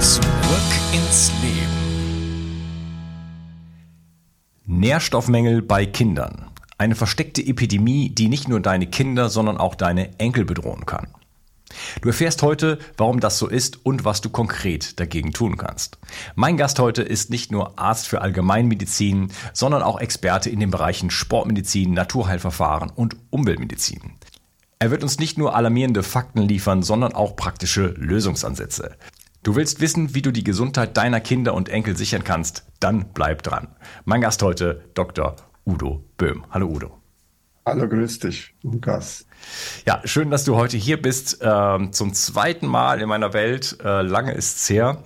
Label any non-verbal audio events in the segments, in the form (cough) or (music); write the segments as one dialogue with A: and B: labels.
A: Zurück ins Leben.
B: Nährstoffmängel bei Kindern. Eine versteckte Epidemie, die nicht nur deine Kinder, sondern auch deine Enkel bedrohen kann. Du erfährst heute, warum das so ist und was du konkret dagegen tun kannst. Mein Gast heute ist nicht nur Arzt für Allgemeinmedizin, sondern auch Experte in den Bereichen Sportmedizin, Naturheilverfahren und Umweltmedizin. Er wird uns nicht nur alarmierende Fakten liefern, sondern auch praktische Lösungsansätze. Du willst wissen, wie du die Gesundheit deiner Kinder und Enkel sichern kannst? Dann bleib dran. Mein Gast heute, Dr. Udo Böhm. Hallo Udo.
C: Hallo, grüß dich, Lukas.
B: Ja, schön, dass du heute hier bist. Ähm, zum zweiten Mal in meiner Welt. Äh, lange ist's her.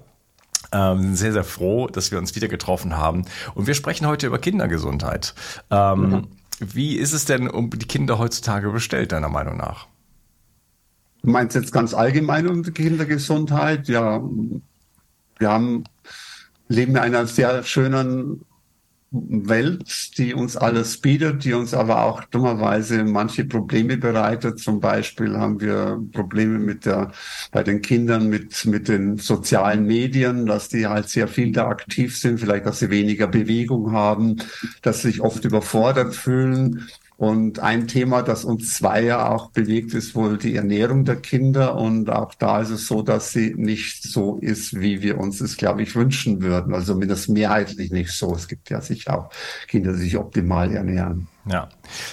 B: Ähm, sehr, sehr froh, dass wir uns wieder getroffen haben. Und wir sprechen heute über Kindergesundheit. Ähm, mhm. Wie ist es denn um die Kinder heutzutage bestellt, deiner Meinung nach?
C: Du meinst jetzt ganz allgemein um die Kindergesundheit? Ja, wir haben, leben in einer sehr schönen Welt, die uns alles bietet, die uns aber auch dummerweise manche Probleme bereitet. Zum Beispiel haben wir Probleme mit der, bei den Kindern mit, mit den sozialen Medien, dass die halt sehr viel da aktiv sind, vielleicht, dass sie weniger Bewegung haben, dass sie sich oft überfordert fühlen. Und ein Thema, das uns zwei ja auch bewegt, ist wohl die Ernährung der Kinder. Und auch da ist es so, dass sie nicht so ist, wie wir uns es, glaube ich, wünschen würden. Also zumindest mehrheitlich nicht so. Es gibt ja sicher auch Kinder, die sich optimal ernähren.
B: Ja,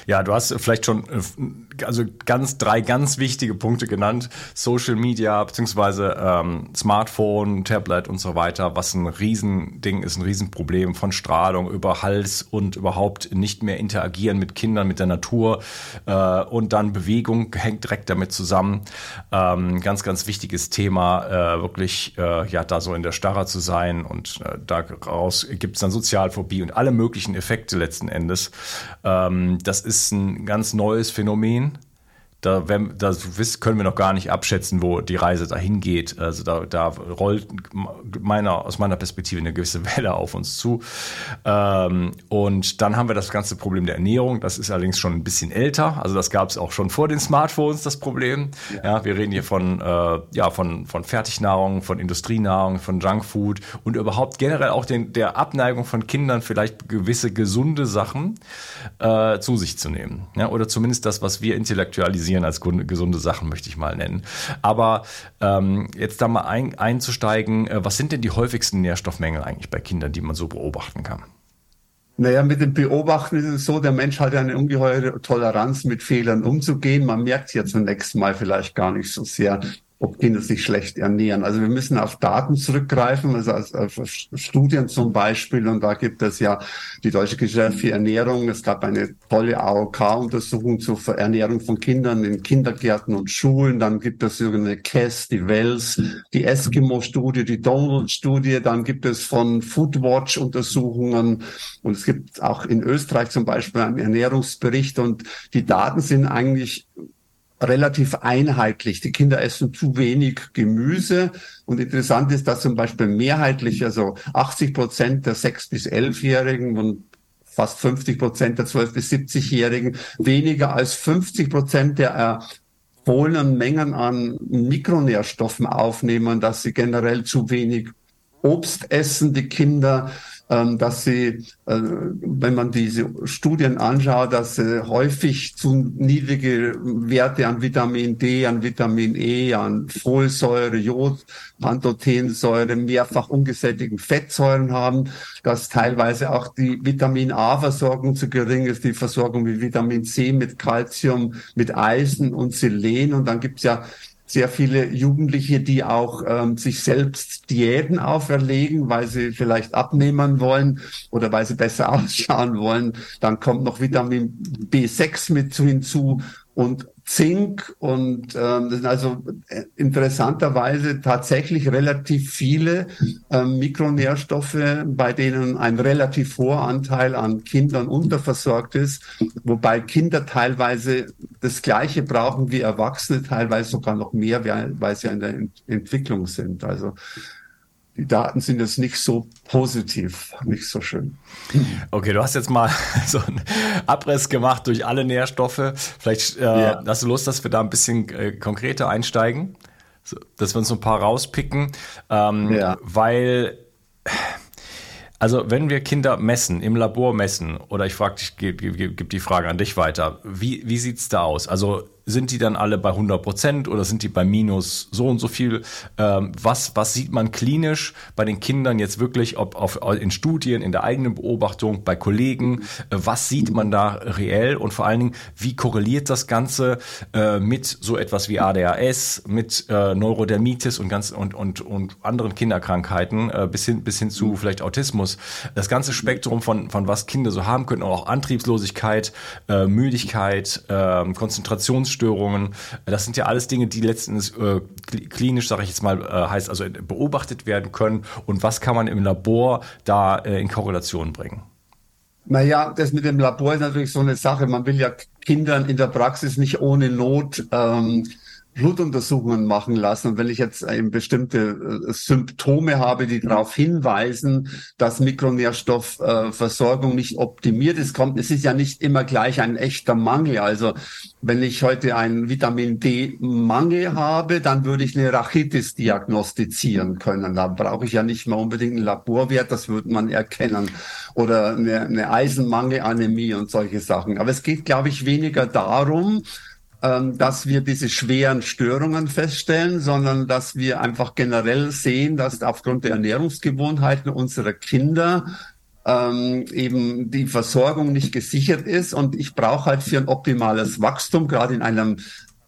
B: ja, du hast vielleicht schon äh, also ganz drei ganz wichtige Punkte genannt: Social Media beziehungsweise ähm, Smartphone, Tablet und so weiter, was ein Riesending ist, ein Riesenproblem von Strahlung über Hals und überhaupt nicht mehr interagieren mit Kindern, mit der Natur äh, und dann Bewegung hängt direkt damit zusammen. Ähm, ganz, ganz wichtiges Thema, äh, wirklich äh, ja da so in der Starre zu sein und äh, daraus gibt es dann Sozialphobie und alle möglichen Effekte letzten Endes. Äh, ähm, das ist ein ganz neues Phänomen. Da, wenn, da können wir noch gar nicht abschätzen, wo die Reise dahin geht. Also da, da rollt meiner, aus meiner Perspektive eine gewisse Welle auf uns zu. Ähm, und dann haben wir das ganze Problem der Ernährung. Das ist allerdings schon ein bisschen älter. Also das gab es auch schon vor den Smartphones, das Problem. Ja, wir reden hier von, äh, ja, von, von Fertignahrung, von Industrienahrung, von Junkfood und überhaupt generell auch den, der Abneigung von Kindern, vielleicht gewisse gesunde Sachen äh, zu sich zu nehmen. Ja, oder zumindest das, was wir intellektualisieren organisieren als gesunde Sachen, möchte ich mal nennen. Aber ähm, jetzt da mal ein, einzusteigen, äh, was sind denn die häufigsten Nährstoffmängel eigentlich bei Kindern, die man so beobachten kann?
C: Naja, mit dem Beobachten ist es so, der Mensch hat ja eine ungeheure Toleranz, mit Fehlern umzugehen. Man merkt ja zunächst mal vielleicht gar nicht so sehr. Ob Kinder sich schlecht ernähren. Also wir müssen auf Daten zurückgreifen, also auf, Studien zum Beispiel. Und da gibt es ja die Deutsche Gesellschaft für Ernährung. Es gab eine tolle AOK-Untersuchung zur Ernährung von Kindern in Kindergärten und Schulen. Dann gibt es sogenannte KESS, die Wells, die Eskimo-Studie, die Donald-Studie. Dann gibt es von Foodwatch Untersuchungen. Und es gibt auch in Österreich zum Beispiel einen Ernährungsbericht. Und die Daten sind eigentlich relativ einheitlich. Die Kinder essen zu wenig Gemüse. Und interessant ist, dass zum Beispiel mehrheitlich, also 80 Prozent der 6- bis 11-Jährigen und fast 50 Prozent der 12- bis 70-Jährigen weniger als 50 Prozent der empfohlenen Mengen an Mikronährstoffen aufnehmen, dass sie generell zu wenig Obst essen, die Kinder, dass sie, äh, wenn man diese Studien anschaut, dass sie häufig zu niedrige Werte an Vitamin D, an Vitamin E, an Folsäure, Jod, Pantothensäure, mehrfach ungesättigten Fettsäuren haben, dass teilweise auch die Vitamin A-Versorgung zu gering ist, die Versorgung mit Vitamin C, mit Calcium, mit Eisen und Selen. Und dann gibt's ja sehr viele Jugendliche, die auch ähm, sich selbst Diäten auferlegen, weil sie vielleicht abnehmen wollen oder weil sie besser (laughs) ausschauen wollen. Dann kommt noch Vitamin B6 mit hinzu und Zink und ähm, das sind also äh, interessanterweise tatsächlich relativ viele ähm, Mikronährstoffe, bei denen ein relativ hoher Anteil an Kindern unterversorgt ist, wobei Kinder teilweise das Gleiche brauchen wie Erwachsene, teilweise sogar noch mehr, weil sie in der Ent Entwicklung sind. Also die Daten sind jetzt nicht so positiv, nicht so schön.
B: Okay, du hast jetzt mal (laughs) so einen Abriss gemacht durch alle Nährstoffe. Vielleicht äh, yeah. hast du Lust, dass wir da ein bisschen äh, konkreter einsteigen, so, dass wir uns ein paar rauspicken, ähm, ja. weil also wenn wir Kinder messen, im Labor messen, oder ich frage dich, gebe geb die Frage an dich weiter, wie, wie sieht's da aus? Also sind die dann alle bei 100 Prozent oder sind die bei minus so und so viel? Ähm, was, was sieht man klinisch bei den Kindern jetzt wirklich, ob auf, in Studien, in der eigenen Beobachtung, bei Kollegen? Äh, was sieht man da reell und vor allen Dingen, wie korreliert das Ganze äh, mit so etwas wie ADHS, mit äh, Neurodermitis und, ganz, und, und, und anderen Kinderkrankheiten bis, hin, bis hin zu vielleicht Autismus? Das ganze Spektrum von, von was Kinder so haben können, auch Antriebslosigkeit, Müdigkeit, äh, Konzentrationsstörungen, Angststörungen. Das sind ja alles Dinge, die letztendlich äh, klinisch, sage ich jetzt mal, äh, heißt also beobachtet werden können. Und was kann man im Labor da äh, in Korrelation bringen?
C: Naja, das mit dem Labor ist natürlich so eine Sache. Man will ja Kindern in der Praxis nicht ohne Not ähm, Blutuntersuchungen machen lassen. Und wenn ich jetzt eben bestimmte äh, Symptome habe, die darauf hinweisen, dass Mikronährstoffversorgung nicht optimiert ist, kommt, es ist ja nicht immer gleich ein echter Mangel. Also wenn ich heute einen Vitamin D-Mangel habe, dann würde ich eine Rachitis diagnostizieren können. Da brauche ich ja nicht mehr unbedingt einen Laborwert, das würde man erkennen. Oder eine, eine Eisenmangelanämie und solche Sachen. Aber es geht, glaube ich, weniger darum, dass wir diese schweren Störungen feststellen, sondern dass wir einfach generell sehen, dass aufgrund der Ernährungsgewohnheiten unserer Kinder ähm, eben die Versorgung nicht gesichert ist. Und ich brauche halt für ein optimales Wachstum, gerade in einem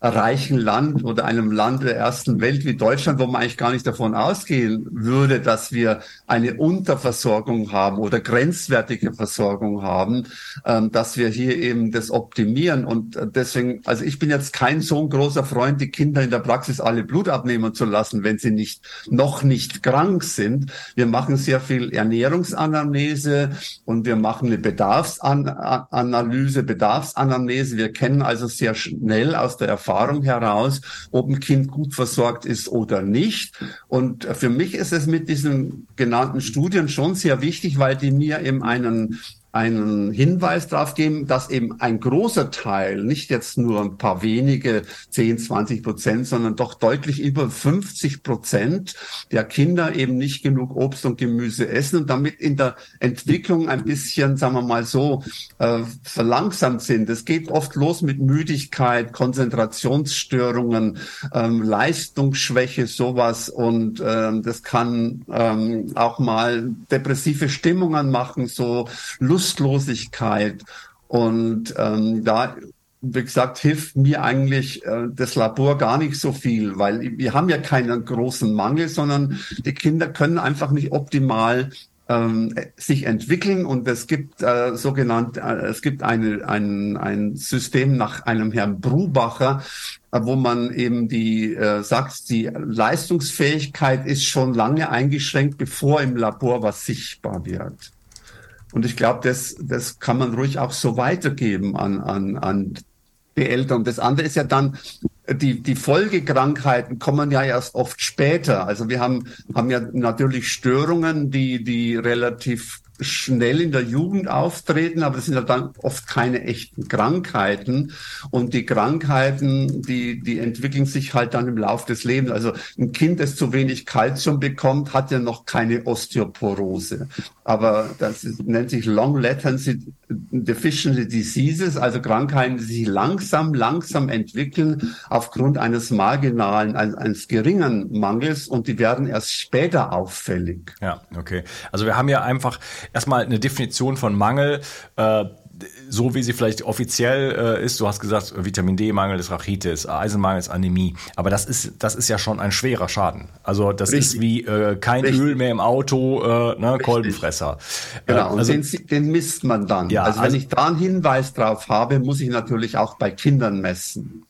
C: reichen Land oder einem Land der ersten Welt wie Deutschland, wo man eigentlich gar nicht davon ausgehen würde, dass wir eine Unterversorgung haben oder grenzwertige Versorgung haben, ähm, dass wir hier eben das optimieren. Und deswegen, also ich bin jetzt kein so ein großer Freund, die Kinder in der Praxis alle Blut abnehmen zu lassen, wenn sie nicht, noch nicht krank sind. Wir machen sehr viel Ernährungsanamnese und wir machen eine Bedarfsanalyse, Bedarfsanamnese. Wir kennen also sehr schnell aus der Erfahrung, Erfahrung heraus, ob ein Kind gut versorgt ist oder nicht. Und für mich ist es mit diesen genannten Studien schon sehr wichtig, weil die mir eben einen einen Hinweis darauf geben, dass eben ein großer Teil, nicht jetzt nur ein paar wenige, 10, 20 Prozent, sondern doch deutlich über 50 Prozent der Kinder eben nicht genug Obst und Gemüse essen und damit in der Entwicklung ein bisschen, sagen wir mal so, äh, verlangsamt sind. Es geht oft los mit Müdigkeit, Konzentrationsstörungen, ähm, Leistungsschwäche, sowas und ähm, das kann ähm, auch mal depressive Stimmungen machen, so Lust Lustlosigkeit. Und ähm, da wie gesagt, hilft mir eigentlich äh, das Labor gar nicht so viel, weil wir haben ja keinen großen Mangel, sondern die Kinder können einfach nicht optimal ähm, sich entwickeln und es gibt äh, sogenannt, äh, es gibt eine, ein, ein System nach einem Herrn Brubacher, äh, wo man eben die äh, sagt, die Leistungsfähigkeit ist schon lange eingeschränkt, bevor im Labor was sichtbar wird. Und ich glaube, das, das kann man ruhig auch so weitergeben an, an, an die Eltern. Das andere ist ja dann, die, die Folgekrankheiten kommen ja erst oft später. Also wir haben, haben ja natürlich Störungen, die, die relativ schnell in der Jugend auftreten, aber das sind ja dann oft keine echten Krankheiten. Und die Krankheiten, die, die entwickeln sich halt dann im Laufe des Lebens. Also ein Kind, das zu wenig Kalzium bekommt, hat ja noch keine Osteoporose. Aber das ist, nennt sich Long Latency Deficiency Diseases, also Krankheiten, die sich langsam, langsam entwickeln aufgrund eines marginalen, eines, geringen Mangels und die werden erst später auffällig.
B: Ja, okay. Also wir haben ja einfach erstmal eine Definition von Mangel. Äh, so wie sie vielleicht offiziell äh, ist, du hast gesagt, Vitamin D-Mangel ist Rachitis, Eisenmangel ist Anämie, aber das ist, das ist ja schon ein schwerer Schaden. Also das Richtig. ist wie äh, kein Richtig. Öl mehr im Auto, äh, ne, Kolbenfresser.
C: Genau, äh, also, und den, den misst man dann. Ja, also wenn also, ich da einen Hinweis drauf habe, muss ich natürlich auch bei Kindern messen.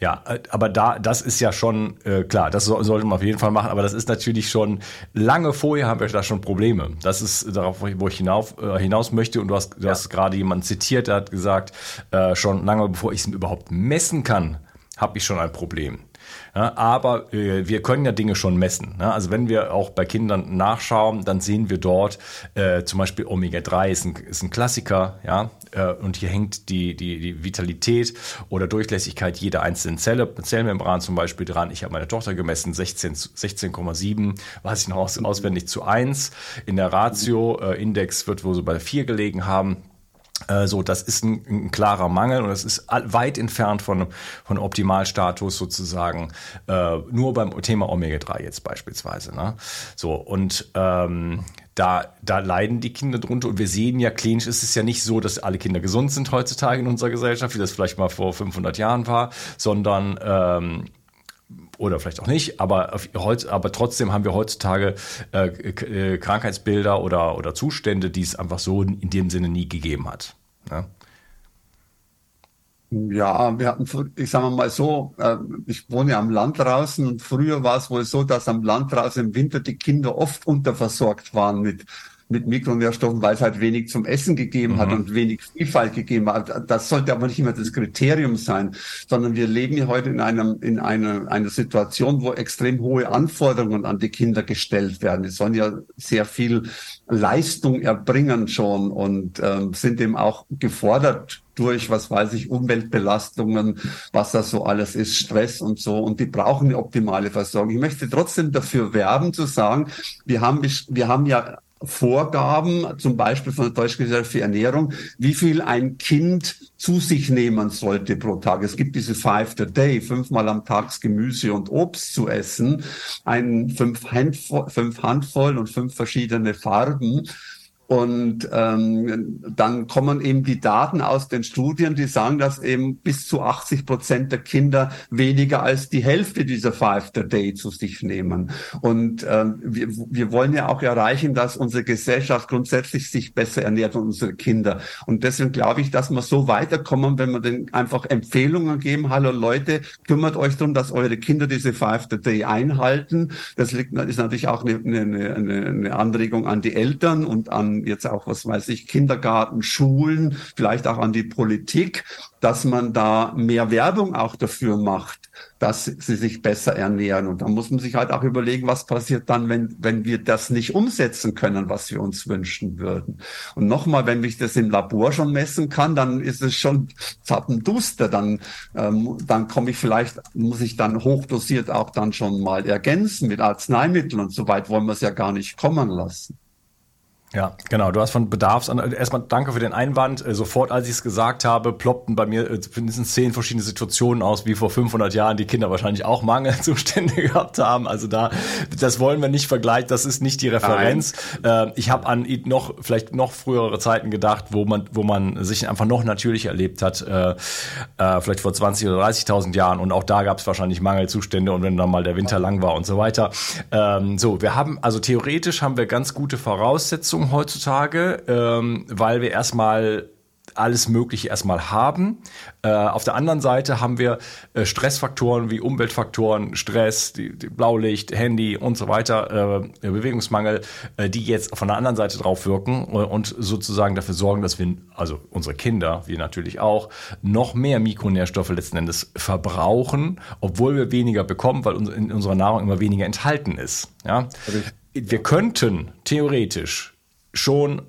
B: Ja, äh, aber da, das ist ja schon äh, klar, das so, sollte man auf jeden Fall machen, aber das ist natürlich schon lange vorher haben wir da schon Probleme. Das ist darauf, wo ich hinauf, äh, hinaus möchte und du hast, du ja. hast gerade jemanden zitiert, der hat gesagt, äh, schon lange bevor ich es überhaupt messen kann, habe ich schon ein Problem. Ja, aber äh, wir können ja Dinge schon messen. Ne? Also wenn wir auch bei Kindern nachschauen, dann sehen wir dort äh, zum Beispiel Omega-3 ist ein, ist ein Klassiker, ja, äh, und hier hängt die, die, die Vitalität oder Durchlässigkeit jeder einzelnen Zelle, Zellmembran zum Beispiel dran. Ich habe meine Tochter gemessen, 16,7, 16, weiß ich noch aus, auswendig zu 1. In der Ratio-Index äh, wird wohl so bei 4 gelegen haben. Äh, so, das ist ein, ein, klarer Mangel und das ist weit entfernt von, von Optimalstatus sozusagen, äh, nur beim Thema Omega-3 jetzt beispielsweise. Ne? So, und ähm, da, da leiden die Kinder drunter und wir sehen ja, klinisch ist es ja nicht so, dass alle Kinder gesund sind heutzutage in unserer Gesellschaft, wie das vielleicht mal vor 500 Jahren war, sondern ähm, oder vielleicht auch nicht, aber, aber trotzdem haben wir heutzutage äh, äh, Krankheitsbilder oder, oder Zustände, die es einfach so in dem Sinne nie gegeben hat. Ne?
C: Ja, wir hatten, ich sage mal so, äh, ich wohne am Land draußen und früher war es wohl so, dass am Land draußen im Winter die Kinder oft unterversorgt waren mit mit Mikronährstoffen, weil es halt wenig zum Essen gegeben mhm. hat und wenig Vielfalt gegeben hat. Das sollte aber nicht immer das Kriterium sein, sondern wir leben ja heute in einem, in einer, einer Situation, wo extrem hohe Anforderungen an die Kinder gestellt werden. Die sollen ja sehr viel Leistung erbringen schon und ähm, sind eben auch gefordert durch, was weiß ich, Umweltbelastungen, was das so alles ist, Stress und so. Und die brauchen eine optimale Versorgung. Ich möchte trotzdem dafür werben zu sagen, wir haben, wir haben ja Vorgaben, zum Beispiel von der Deutschen Gesellschaft für Ernährung, wie viel ein Kind zu sich nehmen sollte pro Tag. Es gibt diese Five a Day, fünfmal am Tag Gemüse und Obst zu essen, ein fünf Handvoll, fünf Handvoll und fünf verschiedene Farben. Und ähm, dann kommen eben die Daten aus den Studien, die sagen, dass eben bis zu 80 Prozent der Kinder weniger als die Hälfte dieser Five a Day zu sich nehmen. Und ähm, wir, wir wollen ja auch erreichen, dass unsere Gesellschaft grundsätzlich sich besser ernährt und unsere Kinder. Und deswegen glaube ich, dass wir so weiterkommen, wenn wir denen einfach Empfehlungen geben. Hallo Leute, kümmert euch darum, dass eure Kinder diese Five a Day einhalten. Das liegt, ist natürlich auch eine, eine, eine Anregung an die Eltern und an jetzt auch, was weiß ich, Kindergarten, Schulen, vielleicht auch an die Politik, dass man da mehr Werbung auch dafür macht, dass sie sich besser ernähren. Und da muss man sich halt auch überlegen, was passiert dann, wenn, wenn wir das nicht umsetzen können, was wir uns wünschen würden. Und nochmal, wenn ich das im Labor schon messen kann, dann ist es schon zappenduster. Dann, ähm, dann komme ich vielleicht, muss ich dann hochdosiert auch dann schon mal ergänzen mit Arzneimitteln und so weit wollen wir es ja gar nicht kommen lassen.
B: Ja, genau. Du hast von Bedarfs erstmal danke für den Einwand. Äh, sofort, als ich es gesagt habe, ploppten bei mir äh, mindestens zehn verschiedene Situationen aus, wie vor 500 Jahren die Kinder wahrscheinlich auch Mangelzustände (laughs) gehabt haben. Also da, das wollen wir nicht vergleichen. Das ist nicht die Referenz. Nein. Äh, ich habe an noch vielleicht noch frühere Zeiten gedacht, wo man wo man sich einfach noch natürlich erlebt hat, vielleicht vor 20 oder 30.000 Jahren. Und auch da gab es wahrscheinlich Mangelzustände und wenn dann mal der Winter lang war und so weiter. Ähm, so, wir haben also theoretisch haben wir ganz gute Voraussetzungen Leistung heutzutage, ähm, weil wir erstmal alles Mögliche erstmal haben. Äh, auf der anderen Seite haben wir äh, Stressfaktoren wie Umweltfaktoren, Stress, die, die Blaulicht, Handy und so weiter, äh, Bewegungsmangel, äh, die jetzt von der anderen Seite drauf wirken und sozusagen dafür sorgen, dass wir, also unsere Kinder, wir natürlich auch, noch mehr Mikronährstoffe letzten Endes verbrauchen, obwohl wir weniger bekommen, weil in unserer Nahrung immer weniger enthalten ist. Ja? Wir könnten theoretisch schon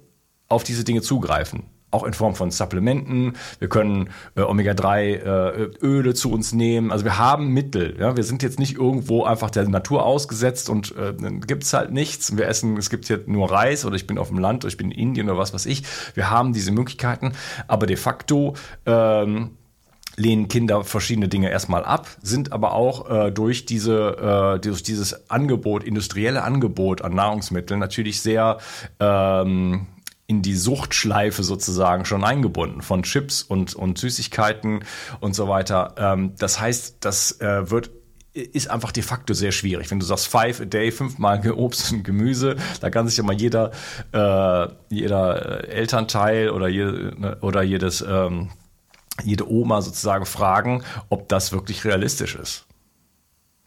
B: auf diese Dinge zugreifen. Auch in Form von Supplementen. Wir können äh, Omega-3-Öle äh, zu uns nehmen. Also wir haben Mittel. Ja? Wir sind jetzt nicht irgendwo einfach der Natur ausgesetzt und äh, dann gibt's halt nichts. Wir essen, es gibt jetzt nur Reis oder ich bin auf dem Land oder ich bin in Indien oder was weiß ich. Wir haben diese Möglichkeiten. Aber de facto ähm, lehnen Kinder verschiedene Dinge erstmal ab, sind aber auch äh, durch diese äh, durch dieses Angebot, industrielle Angebot an Nahrungsmitteln natürlich sehr ähm, in die Suchtschleife sozusagen schon eingebunden von Chips und und Süßigkeiten und so weiter. Ähm, das heißt, das äh, wird ist einfach de facto sehr schwierig. Wenn du sagst five a day, fünfmal (laughs) Obst und Gemüse, da kann sich ja mal jeder, äh, jeder Elternteil oder, je, ne, oder jedes ähm, jede Oma sozusagen fragen, ob das wirklich realistisch ist.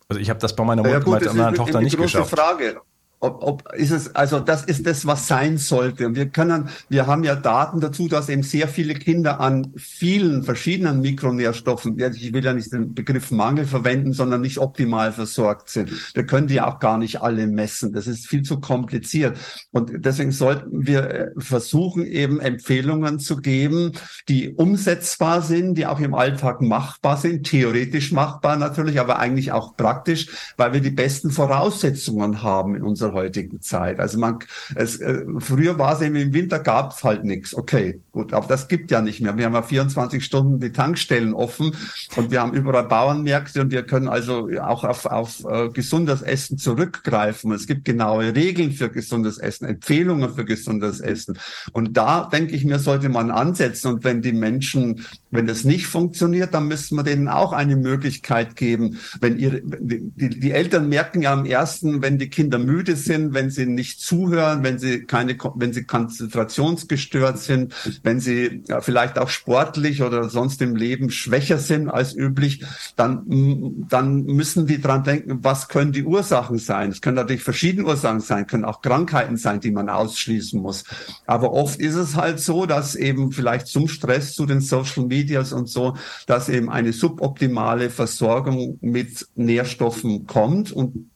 B: Also ich habe das bei meiner, ja, gut, meiner Tochter nicht geschafft.
C: Frage ob, ob ist es, also das ist das, was sein sollte. Und wir können, wir haben ja Daten dazu, dass eben sehr viele Kinder an vielen verschiedenen Mikronährstoffen, ich will ja nicht den Begriff Mangel verwenden, sondern nicht optimal versorgt sind. Wir können die auch gar nicht alle messen. Das ist viel zu kompliziert. Und deswegen sollten wir äh, versuchen, eben Empfehlungen zu geben, die umsetzbar sind, die auch im Alltag machbar sind, theoretisch machbar natürlich, aber eigentlich auch praktisch, weil wir die besten Voraussetzungen haben in unserer heutigen Zeit. Also man, es, äh, früher war es eben im Winter gab es halt nichts. Okay, gut, aber das gibt ja nicht mehr. Wir haben ja 24 Stunden die Tankstellen offen und wir haben überall Bauernmärkte und wir können also auch auf, auf äh, gesundes Essen zurückgreifen. Es gibt genaue Regeln für gesundes Essen, Empfehlungen für gesundes Essen. Und da denke ich mir, sollte man ansetzen. Und wenn die Menschen, wenn das nicht funktioniert, dann müssen wir denen auch eine Möglichkeit geben. Wenn ihre, die, die Eltern merken ja am ersten, wenn die Kinder müde sind, wenn sie nicht zuhören, wenn sie keine, wenn sie konzentrationsgestört sind, wenn sie ja, vielleicht auch sportlich oder sonst im Leben schwächer sind als üblich, dann, dann müssen die dran denken, was können die Ursachen sein? Es können natürlich verschiedene Ursachen sein, können auch Krankheiten sein, die man ausschließen muss. Aber oft ist es halt so, dass eben vielleicht zum Stress, zu den Social Medias und so, dass eben eine suboptimale Versorgung mit Nährstoffen kommt. Und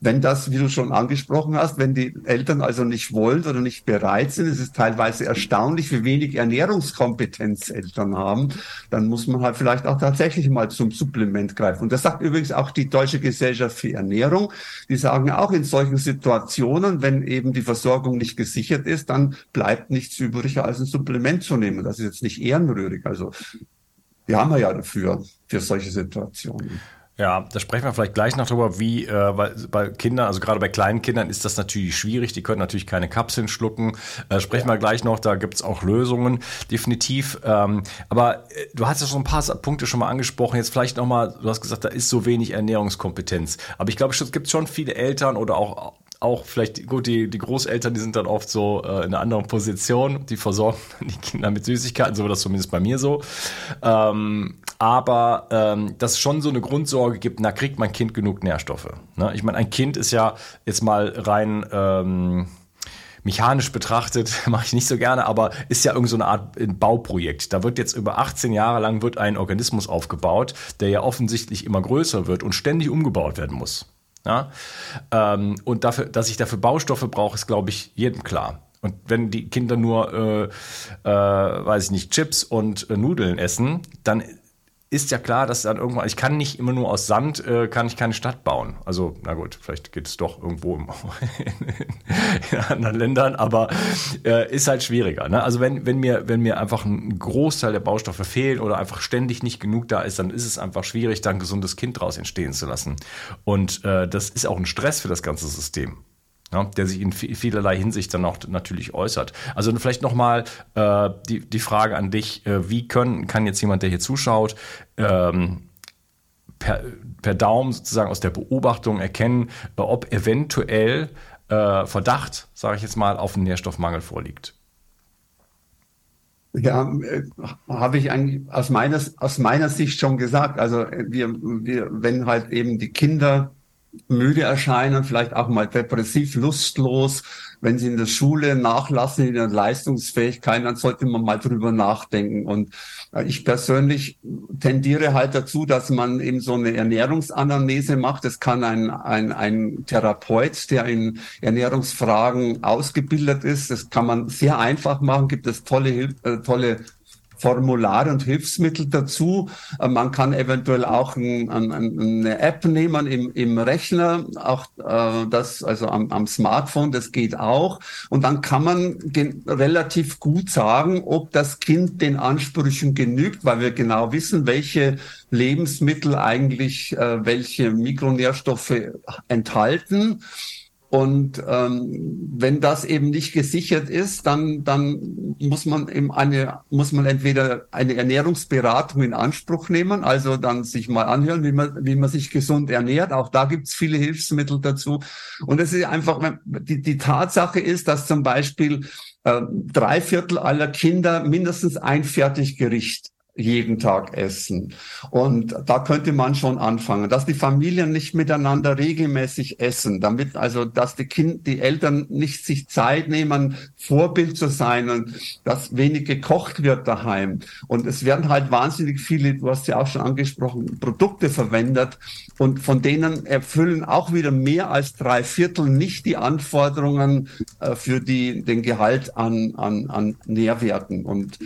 C: wenn das, wie du schon angesprochen hast, wenn die Eltern also nicht wollen oder nicht bereit sind, es ist teilweise erstaunlich, wie wenig Ernährungskompetenz Eltern haben, dann muss man halt vielleicht auch tatsächlich mal zum Supplement greifen. Und das sagt übrigens auch die Deutsche Gesellschaft für Ernährung. Die sagen auch in solchen Situationen, wenn eben die Versorgung nicht gesichert ist, dann bleibt nichts übrig, als ein Supplement zu nehmen. Das ist jetzt nicht ehrenrührig. Also die haben wir ja dafür, für solche Situationen.
B: Ja, da sprechen wir vielleicht gleich noch drüber, wie äh, bei, bei Kindern, also gerade bei kleinen Kindern ist das natürlich schwierig, die können natürlich keine Kapseln schlucken. Äh, sprechen wir gleich noch, da gibt's auch Lösungen, definitiv. Ähm, aber äh, du hast ja schon ein paar Punkte schon mal angesprochen, jetzt vielleicht nochmal, du hast gesagt, da ist so wenig Ernährungskompetenz. Aber ich glaube, es gibt schon viele Eltern oder auch auch vielleicht, gut, die, die Großeltern, die sind dann oft so äh, in einer anderen Position, die versorgen die Kinder mit Süßigkeiten, so war das zumindest bei mir so. Ähm, aber ähm, dass es schon so eine Grundsorge gibt, na, kriegt mein Kind genug Nährstoffe? Ne? Ich meine, ein Kind ist ja jetzt mal rein ähm, mechanisch betrachtet, (laughs) mache ich nicht so gerne, aber ist ja irgendeine so eine Art Bauprojekt. Da wird jetzt über 18 Jahre lang wird ein Organismus aufgebaut, der ja offensichtlich immer größer wird und ständig umgebaut werden muss. Ja? Ähm, und dafür, dass ich dafür Baustoffe brauche, ist, glaube ich, jedem klar. Und wenn die Kinder nur, äh, äh, weiß ich nicht, Chips und äh, Nudeln essen, dann ist ja klar, dass dann irgendwann, ich kann nicht immer nur aus Sand, äh, kann ich keine Stadt bauen. Also, na gut, vielleicht geht es doch irgendwo im, (laughs) in, anderen Ländern, aber äh, ist halt schwieriger. Ne? Also wenn, wenn, mir, wenn mir einfach ein Großteil der Baustoffe fehlen oder einfach ständig nicht genug da ist, dann ist es einfach schwierig, da ein gesundes Kind draus entstehen zu lassen. Und äh, das ist auch ein Stress für das ganze System ja, der sich in vielerlei Hinsicht dann auch natürlich äußert. Also vielleicht nochmal äh, die, die Frage an dich, äh, wie können, kann jetzt jemand, der hier zuschaut, ähm, per, per Daumen sozusagen aus der Beobachtung erkennen, äh, ob eventuell äh, Verdacht, sage ich jetzt mal, auf einen Nährstoffmangel vorliegt?
C: Ja, äh, habe ich eigentlich aus meiner, aus meiner Sicht schon gesagt. Also äh, wir, wir, wenn halt eben die Kinder müde erscheinen, vielleicht auch mal depressiv, lustlos, wenn sie in der Schule nachlassen in der Leistungsfähigkeit, dann sollte man mal drüber nachdenken. Und äh, ich persönlich tendiere halt dazu, dass man eben so eine Ernährungsanamnese macht. Das kann ein, ein, ein Therapeut, der in Ernährungsfragen ausgebildet ist. Das kann man sehr einfach machen, gibt es tolle, äh, tolle Formulare und Hilfsmittel dazu. Äh, man kann eventuell auch ein, ein, eine App nehmen im, im Rechner, auch äh, das, also am, am Smartphone, das geht auch. Und dann kann man relativ gut sagen, ob das Kind den Ansprüchen genügt, weil wir genau wissen, welche Lebensmittel eigentlich äh, welche Mikronährstoffe enthalten. Und ähm, wenn das eben nicht gesichert ist, dann, dann muss man eben eine, muss man entweder eine Ernährungsberatung in Anspruch nehmen, also dann sich mal anhören, wie man, wie man sich gesund ernährt. Auch da gibt's viele Hilfsmittel dazu. Und es ist einfach, die, die Tatsache ist, dass zum Beispiel äh, drei Viertel aller Kinder mindestens ein Fertiggericht jeden Tag essen. Und da könnte man schon anfangen, dass die Familien nicht miteinander regelmäßig essen, damit also, dass die Kind, die Eltern nicht sich Zeit nehmen, Vorbild zu sein und dass wenig gekocht wird daheim. Und es werden halt wahnsinnig viele, du hast ja auch schon angesprochen, Produkte verwendet und von denen erfüllen auch wieder mehr als drei Viertel nicht die Anforderungen äh, für die, den Gehalt an, an, an Nährwerten. Und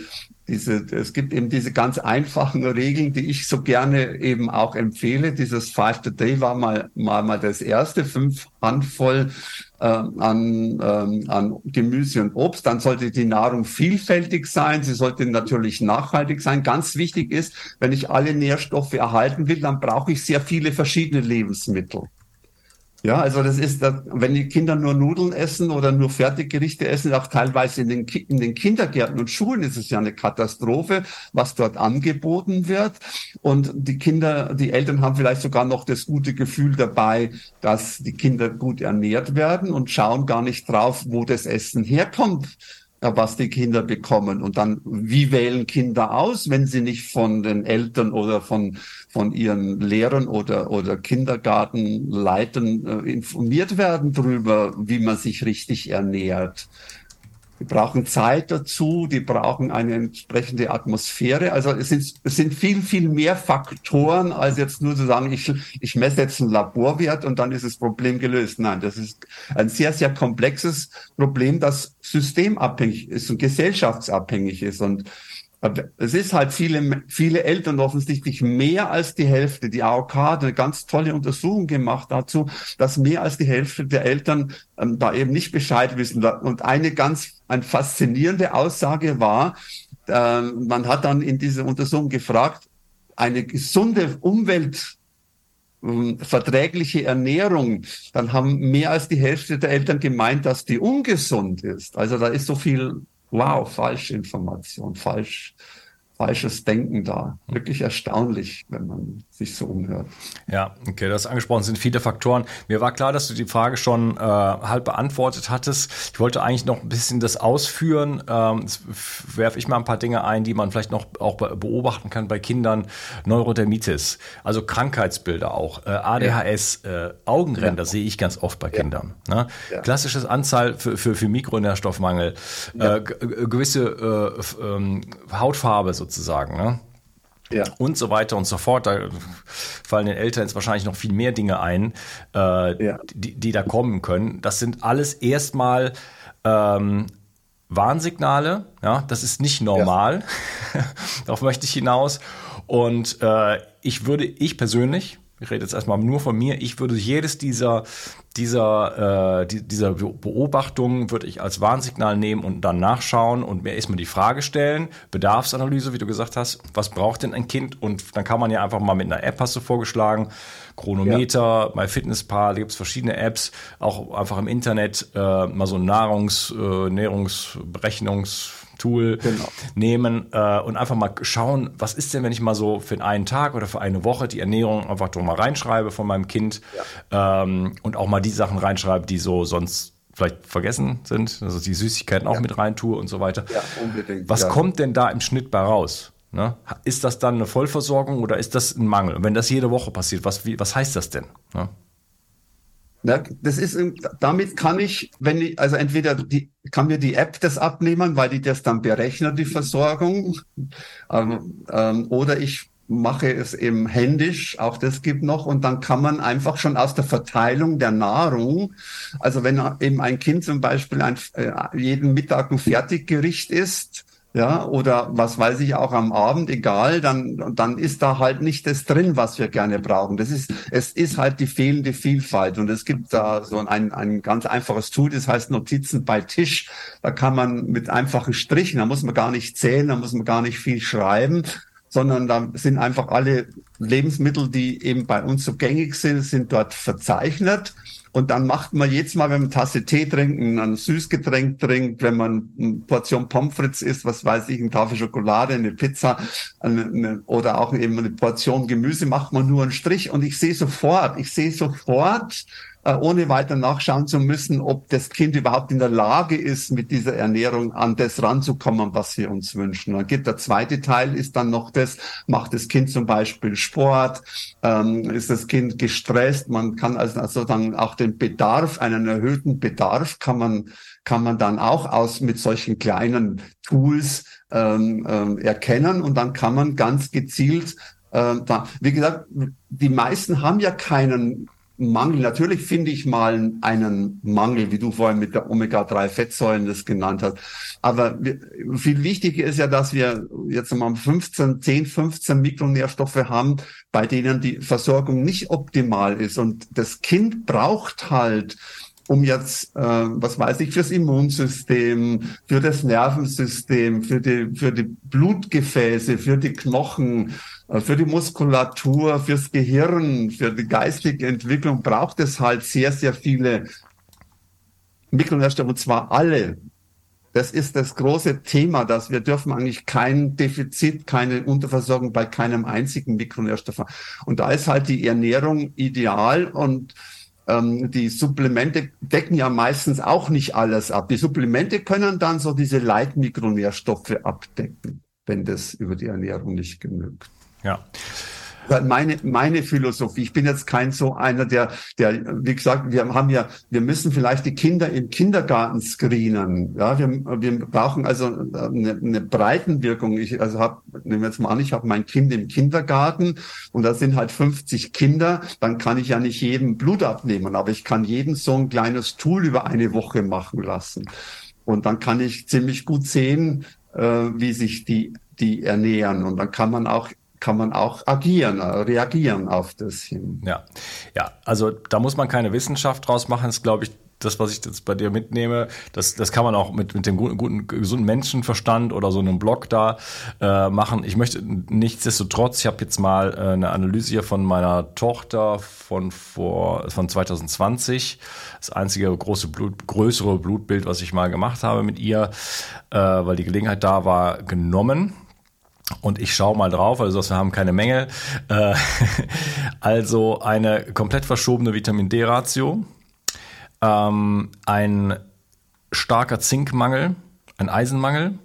C: diese, es gibt eben diese ganz einfachen Regeln, die ich so gerne eben auch empfehle. Dieses Five to Day war mal, mal, mal das erste, fünf Handvoll äh, an, ähm, an Gemüse und Obst. Dann sollte die Nahrung vielfältig sein. Sie sollte natürlich nachhaltig sein. Ganz wichtig ist, wenn ich alle Nährstoffe erhalten will, dann brauche ich sehr viele verschiedene Lebensmittel. Ja, also das ist, wenn die Kinder nur Nudeln essen oder nur Fertiggerichte essen, auch teilweise in den, in den Kindergärten und Schulen ist es ja eine Katastrophe, was dort angeboten wird. Und die Kinder, die Eltern haben vielleicht sogar noch das gute Gefühl dabei, dass die Kinder gut ernährt werden und schauen gar nicht drauf, wo das Essen herkommt was die Kinder bekommen. Und dann, wie wählen Kinder aus, wenn sie nicht von den Eltern oder von, von ihren Lehrern oder, oder Kindergartenleitern äh, informiert werden darüber, wie man sich richtig ernährt. Die brauchen Zeit dazu, die brauchen eine entsprechende Atmosphäre. Also es sind, es sind viel, viel mehr Faktoren, als jetzt nur zu sagen, ich, ich messe jetzt einen Laborwert und dann ist das Problem gelöst. Nein, das ist ein sehr, sehr komplexes Problem, das systemabhängig ist und gesellschaftsabhängig ist. Und es ist halt viele, viele Eltern offensichtlich mehr als die Hälfte. Die AOK hat eine ganz tolle Untersuchung gemacht dazu, dass mehr als die Hälfte der Eltern ähm, da eben nicht Bescheid wissen. Und eine ganz eine faszinierende Aussage war, äh, man hat dann in dieser Untersuchung gefragt, eine gesunde Umwelt ähm, verträgliche Ernährung, dann haben mehr als die Hälfte der Eltern gemeint, dass die ungesund ist. Also da ist so viel wow, Falschinformation, falsch, falsches Denken da. Wirklich erstaunlich, wenn man sich so umhört.
B: Ja, okay, das angesprochen sind viele Faktoren. Mir war klar, dass du die Frage schon äh, halb beantwortet hattest. Ich wollte eigentlich noch ein bisschen das ausführen. Ähm, jetzt werfe ich mal ein paar Dinge ein, die man vielleicht noch auch beobachten kann bei Kindern. Neurodermitis, also Krankheitsbilder auch, äh, ADHS, ja. äh, Augenränder ja. sehe ich ganz oft bei ja. Kindern. Ne? Klassisches Anzahl für, für, für Mikronährstoffmangel, äh, gewisse äh, ähm, Hautfarbe sozusagen. Ne? Ja. und so weiter und so fort. Da fallen den Eltern jetzt wahrscheinlich noch viel mehr Dinge ein, äh, ja. die, die da kommen können. Das sind alles erstmal ähm, Warnsignale. Ja, das ist nicht normal. Ja. (laughs) Darauf möchte ich hinaus. Und äh, ich würde, ich persönlich, ich rede jetzt erstmal nur von mir, ich würde jedes dieser dieser, äh, die, dieser Beobachtung würde ich als Warnsignal nehmen und dann nachschauen und mir erstmal die Frage stellen, Bedarfsanalyse, wie du gesagt hast, was braucht denn ein Kind? Und dann kann man ja einfach mal mit einer App, hast du vorgeschlagen, Chronometer, ja. MyFitnessPal, da gibt es verschiedene Apps, auch einfach im Internet äh, mal so ein Nahrungs-, äh, Ernährungsberechnungs- Tool genau. nehmen äh, und einfach mal schauen, was ist denn, wenn ich mal so für einen Tag oder für eine Woche die Ernährung einfach doch mal reinschreibe von meinem Kind ja. ähm, und auch mal die Sachen reinschreibe, die so sonst vielleicht vergessen sind, also die Süßigkeiten auch ja. mit rein tue und so weiter. Ja, unbedingt. Was ja. kommt denn da im Schnitt bei raus? Ne? Ist das dann eine Vollversorgung oder ist das ein Mangel? Und wenn das jede Woche passiert, was, wie, was heißt das denn? Ne?
C: Ja, das ist, damit kann ich, wenn ich, also entweder die, kann mir die App das abnehmen, weil die das dann berechnet, die Versorgung, ähm, ähm, oder ich mache es eben händisch, auch das gibt noch, und dann kann man einfach schon aus der Verteilung der Nahrung, also wenn eben ein Kind zum Beispiel ein, äh, jeden Mittag ein Fertiggericht isst, ja, oder was weiß ich auch am Abend, egal, dann, dann ist da halt nicht das drin, was wir gerne brauchen. Das ist, es ist halt die fehlende Vielfalt. Und es gibt da so ein, ein ganz einfaches Tool, das heißt Notizen bei Tisch. Da kann man mit einfachen Strichen, da muss man gar nicht zählen, da muss man gar nicht viel schreiben, sondern da sind einfach alle Lebensmittel, die eben bei uns so gängig sind, sind dort verzeichnet. Und dann macht man jetzt Mal, wenn man eine Tasse Tee trinkt, ein Süßgetränk trinkt, wenn man eine Portion Pommes frites isst, was weiß ich, eine Tafel Schokolade, eine Pizza eine, eine, oder auch eben eine Portion Gemüse, macht man nur einen Strich. Und ich sehe sofort, ich sehe sofort, ohne weiter nachschauen zu müssen, ob das Kind überhaupt in der Lage ist, mit dieser Ernährung an das ranzukommen, was wir uns wünschen. Dann geht der zweite Teil, ist dann noch das, macht das Kind zum Beispiel Sport, ähm, ist das Kind gestresst, man kann also, also dann auch den Bedarf, einen erhöhten Bedarf kann man, kann man dann auch aus mit solchen kleinen Tools ähm, ähm, erkennen und dann kann man ganz gezielt äh, da, wie gesagt, die meisten haben ja keinen Mangel. Natürlich finde ich mal einen Mangel, wie du vorhin mit der Omega-3-Fettsäuren das genannt hast. Aber viel wichtiger ist ja, dass wir jetzt mal 15, 10, 15 Mikronährstoffe haben, bei denen die Versorgung nicht optimal ist. Und das Kind braucht halt um jetzt, äh, was weiß ich, fürs Immunsystem, für das Nervensystem, für die, für die Blutgefäße, für die Knochen, äh, für die Muskulatur, fürs Gehirn, für die geistige Entwicklung braucht es halt sehr, sehr viele Mikronährstoffe, und zwar alle. Das ist das große Thema, dass wir dürfen eigentlich kein Defizit, keine Unterversorgung bei keinem einzigen Mikronährstoff haben. Und da ist halt die Ernährung ideal und ähm, die Supplemente decken ja meistens auch nicht alles ab. Die Supplemente können dann so diese Leitmikronährstoffe abdecken, wenn das über die Ernährung nicht genügt.
B: Ja.
C: Meine, meine Philosophie, ich bin jetzt kein so einer, der, der, wie gesagt, wir haben ja, wir müssen vielleicht die Kinder im Kindergarten screenen. Ja, wir, wir brauchen also eine, eine Breitenwirkung. Ich also habe, nehmen wir jetzt mal an, ich habe mein Kind im Kindergarten und da sind halt 50 Kinder, dann kann ich ja nicht jedem Blut abnehmen, aber ich kann jeden so ein kleines Tool über eine Woche machen lassen. Und dann kann ich ziemlich gut sehen, äh, wie sich die die ernähren. Und dann kann man auch kann man auch agieren, äh, reagieren auf das hin.
B: Ja, ja, also da muss man keine Wissenschaft draus machen, ist glaube ich das, was ich jetzt bei dir mitnehme, das, das kann man auch mit, mit dem guten, guten, gesunden Menschenverstand oder so einem Blog da äh, machen. Ich möchte nichtsdestotrotz, ich habe jetzt mal äh, eine Analyse hier von meiner Tochter von vor von 2020, das einzige große Blut, größere Blutbild, was ich mal gemacht habe mit ihr, äh, weil die Gelegenheit da war, genommen und ich schaue mal drauf, also wir haben keine Menge. Äh, (laughs) also eine komplett verschobene Vitamin D-Ratio, ähm, ein starker Zinkmangel, ein Eisenmangel,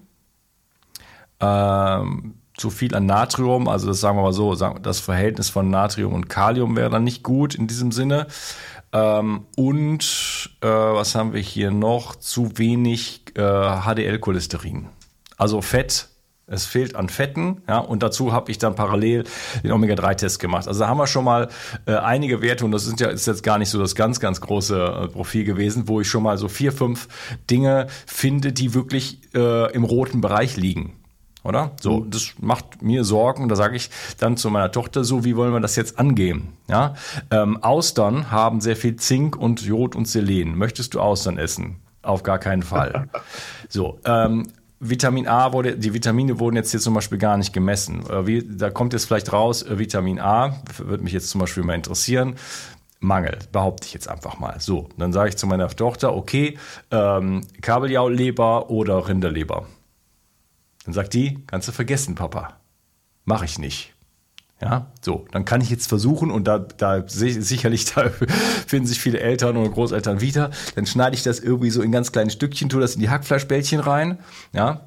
B: ähm, zu viel an Natrium, also das sagen wir mal so, das Verhältnis von Natrium und Kalium wäre dann nicht gut in diesem Sinne. Ähm, und äh, was haben wir hier noch? Zu wenig äh, HDL-Cholesterin. Also Fett es fehlt an Fetten, ja, und dazu habe ich dann parallel den Omega-3-Test gemacht. Also da haben wir schon mal äh, einige Werte und das sind ja ist jetzt gar nicht so das ganz, ganz große äh, Profil gewesen, wo ich schon mal so vier, fünf Dinge finde, die wirklich äh, im roten Bereich liegen. oder? So, mhm. das macht mir Sorgen. Da sage ich dann zu meiner Tochter so, wie wollen wir das jetzt angehen? Ja, ähm, Austern haben sehr viel Zink und Jod und Selen. Möchtest du Austern essen? Auf gar keinen Fall. (laughs) so, ähm, Vitamin A wurde, die Vitamine wurden jetzt hier zum Beispiel gar nicht gemessen. Äh, wie, da kommt jetzt vielleicht raus, äh, Vitamin A, würde mich jetzt zum Beispiel mal interessieren. Mangel, behaupte ich jetzt einfach mal. So, dann sage ich zu meiner Tochter, okay, ähm, Kabeljauleber oder Rinderleber. Dann sagt die, kannst du vergessen, Papa. Mache ich nicht. Ja, so, dann kann ich jetzt versuchen, und da, da sicherlich, (laughs) da finden sich viele Eltern oder Großeltern wieder, dann schneide ich das irgendwie so in ganz kleine Stückchen, tue das in die Hackfleischbällchen rein, ja,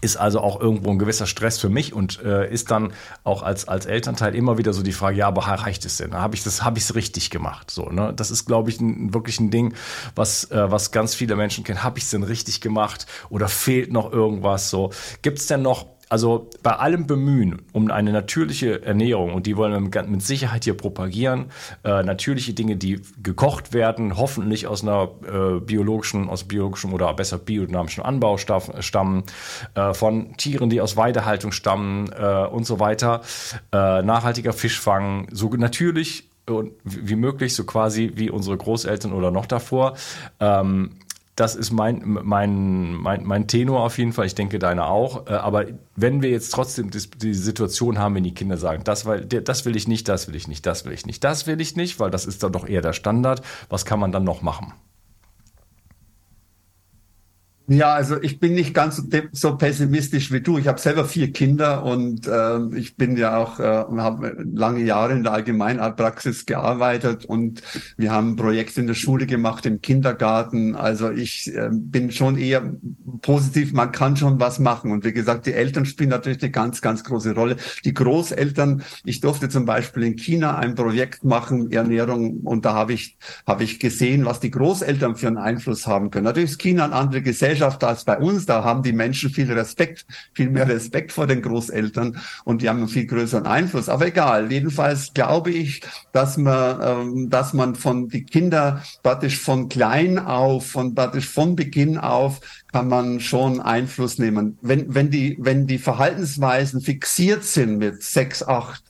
B: ist also auch irgendwo ein gewisser Stress für mich und äh, ist dann auch als als Elternteil immer wieder so die Frage, ja, aber reicht es denn? Habe ich das habe ich es richtig gemacht? So, ne? Das ist glaube ich ein, wirklich ein Ding, was äh, was ganz viele Menschen kennen. Habe ich es denn richtig gemacht oder fehlt noch irgendwas so? Gibt es denn noch also bei allem Bemühen um eine natürliche Ernährung, und die wollen wir mit Sicherheit hier propagieren, äh, natürliche Dinge, die gekocht werden, hoffentlich aus einer äh, biologischen, aus biologischem oder besser biodynamischen Anbau stammen, äh, von Tieren, die aus Weidehaltung stammen äh, und so weiter, äh, nachhaltiger Fischfang, so natürlich und wie möglich, so quasi wie unsere Großeltern oder noch davor. Ähm, das ist mein, mein, mein, mein Tenor auf jeden Fall. Ich denke, deiner auch. Äh, aber wenn wir jetzt trotzdem die, Situation haben, wenn die Kinder sagen, das, weil, das will ich nicht, das will ich nicht, das will ich nicht, das will ich nicht, weil das ist dann doch eher der Standard. Was kann man dann noch machen?
C: Ja, also ich bin nicht ganz so pessimistisch wie du. Ich habe selber vier Kinder und äh, ich bin ja auch, äh, habe lange Jahre in der Allgemeinarztpraxis gearbeitet und wir haben Projekte in der Schule gemacht, im Kindergarten. Also ich äh, bin schon eher positiv, man kann schon was machen. Und wie gesagt, die Eltern spielen natürlich eine ganz, ganz große Rolle. Die Großeltern, ich durfte zum Beispiel in China ein Projekt machen, Ernährung, und da habe ich, habe ich gesehen, was die Großeltern für einen Einfluss haben können. Natürlich ist China eine andere Gesellschaft Gesellschaft als bei uns. Da haben die Menschen viel Respekt, viel mehr Respekt vor den Großeltern und die haben einen viel größeren Einfluss. Aber egal. Jedenfalls glaube ich, dass man, ähm, dass man von die Kinder praktisch von klein auf, von praktisch von Beginn auf kann man schon Einfluss nehmen. Wenn, wenn die, wenn die Verhaltensweisen fixiert sind mit sechs, acht,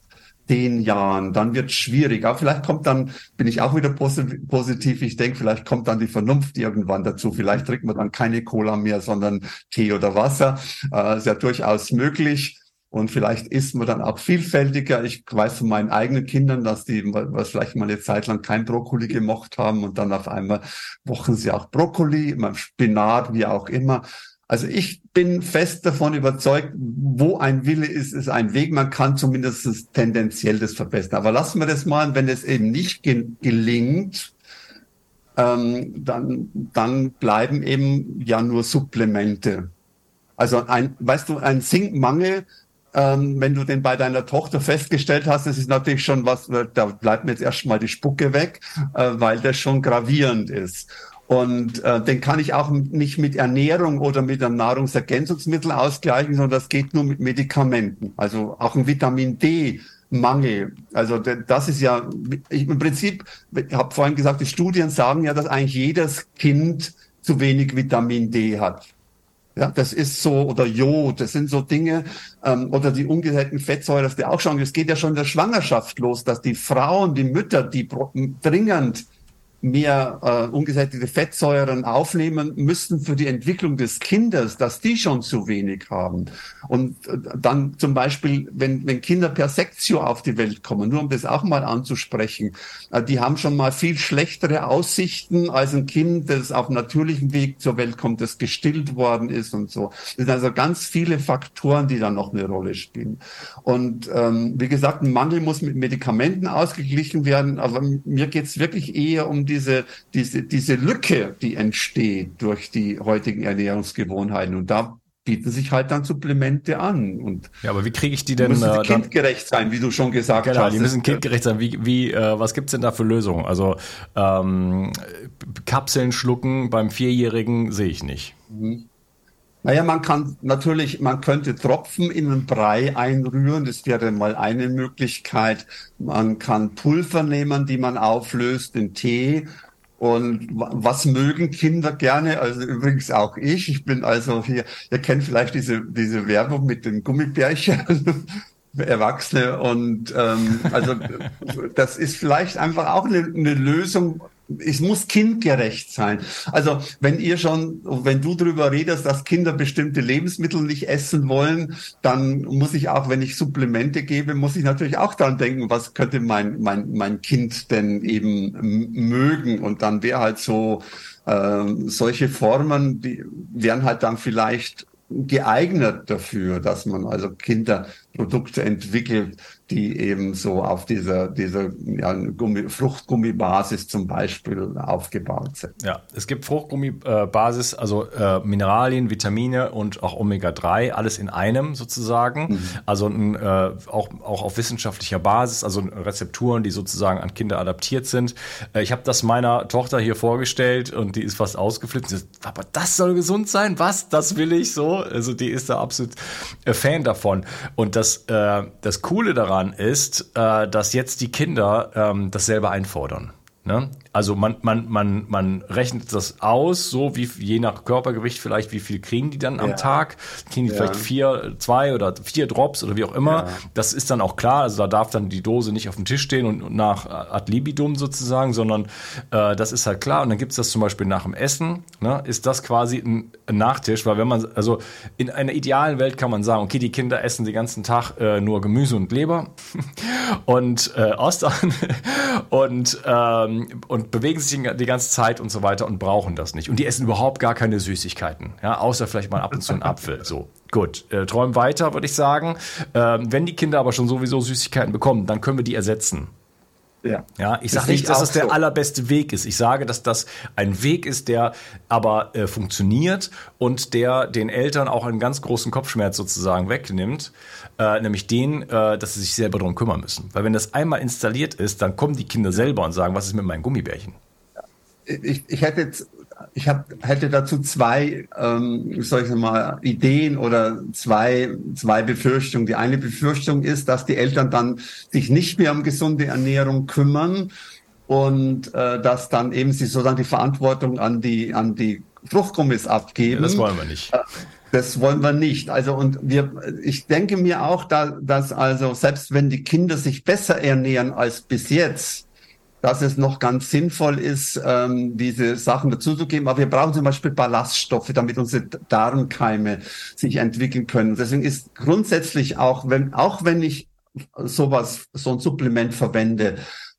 C: zehn Jahren, dann wird schwierig. Aber vielleicht kommt dann, bin ich auch wieder positiv, ich denke, vielleicht kommt dann die Vernunft irgendwann dazu. Vielleicht trinkt man dann keine Cola mehr, sondern Tee oder Wasser. Äh, ist ja durchaus möglich. Und vielleicht isst man dann auch vielfältiger. Ich weiß von meinen eigenen Kindern, dass die was vielleicht mal eine Zeit lang kein Brokkoli gemocht haben und dann auf einmal wochen sie auch Brokkoli, Spinat, wie auch immer. Also ich bin fest davon überzeugt, wo ein Wille ist, ist ein Weg. Man kann zumindest tendenziell das verbessern. Aber lassen wir das mal, wenn es eben nicht ge gelingt, ähm, dann, dann bleiben eben ja nur Supplemente. Also ein, weißt du, ein Zinkmangel, ähm, wenn du den bei deiner Tochter festgestellt hast, das ist natürlich schon was, da bleibt mir jetzt erstmal die Spucke weg, äh, weil das schon gravierend ist. Und äh, den kann ich auch nicht mit Ernährung oder mit einem Nahrungsergänzungsmittel ausgleichen, sondern das geht nur mit Medikamenten. Also auch ein Vitamin D Mangel. Also das ist ja ich, im Prinzip, ich habe vorhin gesagt, die Studien sagen ja, dass eigentlich jedes Kind zu wenig Vitamin D hat. Ja, das ist so, oder Jod, das sind so Dinge, ähm, oder die ungesättigten Fettsäuren, das wir auch schon, es geht ja schon in der Schwangerschaft los, dass die Frauen, die Mütter, die dringend mehr äh, ungesättigte Fettsäuren aufnehmen müssten für die Entwicklung des Kindes, dass die schon zu wenig haben. Und äh, dann zum Beispiel, wenn, wenn Kinder per Sektio auf die Welt kommen, nur um das auch mal anzusprechen, äh, die haben schon mal viel schlechtere Aussichten als ein Kind, das auf natürlichem Weg zur Welt kommt, das gestillt worden ist und so. Das sind also ganz viele Faktoren, die da noch eine Rolle spielen. Und ähm, wie gesagt, ein Mangel muss mit Medikamenten ausgeglichen werden, aber mir geht's wirklich eher um diese, diese, diese Lücke, die entsteht durch die heutigen Ernährungsgewohnheiten. Und da bieten sich halt dann Supplemente an. Und
B: ja, aber wie kriege ich die denn?
C: Müssen die äh, kindgerecht sein, wie du schon gesagt
B: genau,
C: hast.
B: Genau, die müssen kindgerecht sein. Wie, wie, äh, was gibt's denn da für Lösungen? Also ähm, Kapseln schlucken beim Vierjährigen sehe ich nicht. Mhm.
C: Naja, man kann natürlich, man könnte Tropfen in einen Brei einrühren. Das wäre mal eine Möglichkeit. Man kann Pulver nehmen, die man auflöst in Tee Und was mögen Kinder gerne? Also übrigens auch ich. Ich bin also hier, ihr kennt vielleicht diese, diese Werbung mit den Gummibärchen. (laughs) Erwachsene und ähm, also das ist vielleicht einfach auch eine, eine Lösung, es muss kindgerecht sein. Also wenn ihr schon, wenn du darüber redest, dass Kinder bestimmte Lebensmittel nicht essen wollen, dann muss ich auch, wenn ich Supplemente gebe, muss ich natürlich auch daran denken, was könnte mein mein mein Kind denn eben mögen und dann wäre halt so äh, solche Formen, die wären halt dann vielleicht geeignet dafür, dass man also Kinderprodukte entwickelt, die eben so auf dieser, dieser ja, Gummi, Fruchtgummibasis zum Beispiel aufgebaut sind.
B: Ja, es gibt Fruchtgummibasis, also äh, Mineralien, Vitamine und auch Omega-3, alles in einem sozusagen. Mhm. Also äh, auch, auch auf wissenschaftlicher Basis, also Rezepturen, die sozusagen an Kinder adaptiert sind. Äh, ich habe das meiner Tochter hier vorgestellt und die ist fast ausgeflippt. Sie sagt, aber das soll gesund sein? Was? Das will ich so? Also die ist da absolut äh, Fan davon. Und das, äh, das Coole daran daran ist, äh, dass jetzt die Kinder ähm, das selber einfordern. Ne? Also man, man, man, man rechnet das aus, so wie je nach Körpergewicht vielleicht, wie viel kriegen die dann am ja. Tag? Kriegen die ja. vielleicht vier, zwei oder vier Drops oder wie auch immer. Ja. Das ist dann auch klar. Also da darf dann die Dose nicht auf dem Tisch stehen und, nach ad libidum sozusagen, sondern äh, das ist halt klar. Und dann gibt's das zum Beispiel nach dem Essen. Ne? Ist das quasi ein, ein, Nachtisch, weil wenn man, also in einer idealen Welt kann man sagen, okay, die Kinder essen den ganzen Tag äh, nur Gemüse und Leber (laughs) und äh, Austern (laughs) und, ähm, und bewegen sich die ganze Zeit und so weiter und brauchen das nicht. Und die essen überhaupt gar keine Süßigkeiten, ja, außer vielleicht mal ab und zu einen Apfel. So, gut, äh, träumen weiter, würde ich sagen. Ähm, wenn die Kinder aber schon sowieso Süßigkeiten bekommen, dann können wir die ersetzen. Ja. ja, ich sage nicht, dass das der so. allerbeste Weg ist. Ich sage, dass das ein Weg ist, der aber äh, funktioniert und der den Eltern auch einen ganz großen Kopfschmerz sozusagen wegnimmt, äh, nämlich den, äh, dass sie sich selber darum kümmern müssen. Weil wenn das einmal installiert ist, dann kommen die Kinder selber und sagen, was ist mit meinen Gummibärchen?
C: Ich, ich hätte jetzt ich hab, hätte dazu zwei, ähm, soll ich mal, Ideen oder zwei, zwei Befürchtungen. Die eine Befürchtung ist, dass die Eltern dann sich nicht mehr um gesunde Ernährung kümmern und äh, dass dann eben sie sozusagen die Verantwortung an die, an die Fruchtgummis abgeben. Ja,
B: das wollen wir nicht.
C: Äh, das wollen wir nicht. Also und wir, ich denke mir auch, da, dass also selbst wenn die Kinder sich besser ernähren als bis jetzt, dass es noch ganz sinnvoll ist, ähm, diese Sachen dazuzugeben. Aber wir brauchen zum Beispiel Ballaststoffe, damit unsere Darmkeime sich entwickeln können. Deswegen ist grundsätzlich auch, wenn, auch wenn ich sowas, so ein Supplement verwende,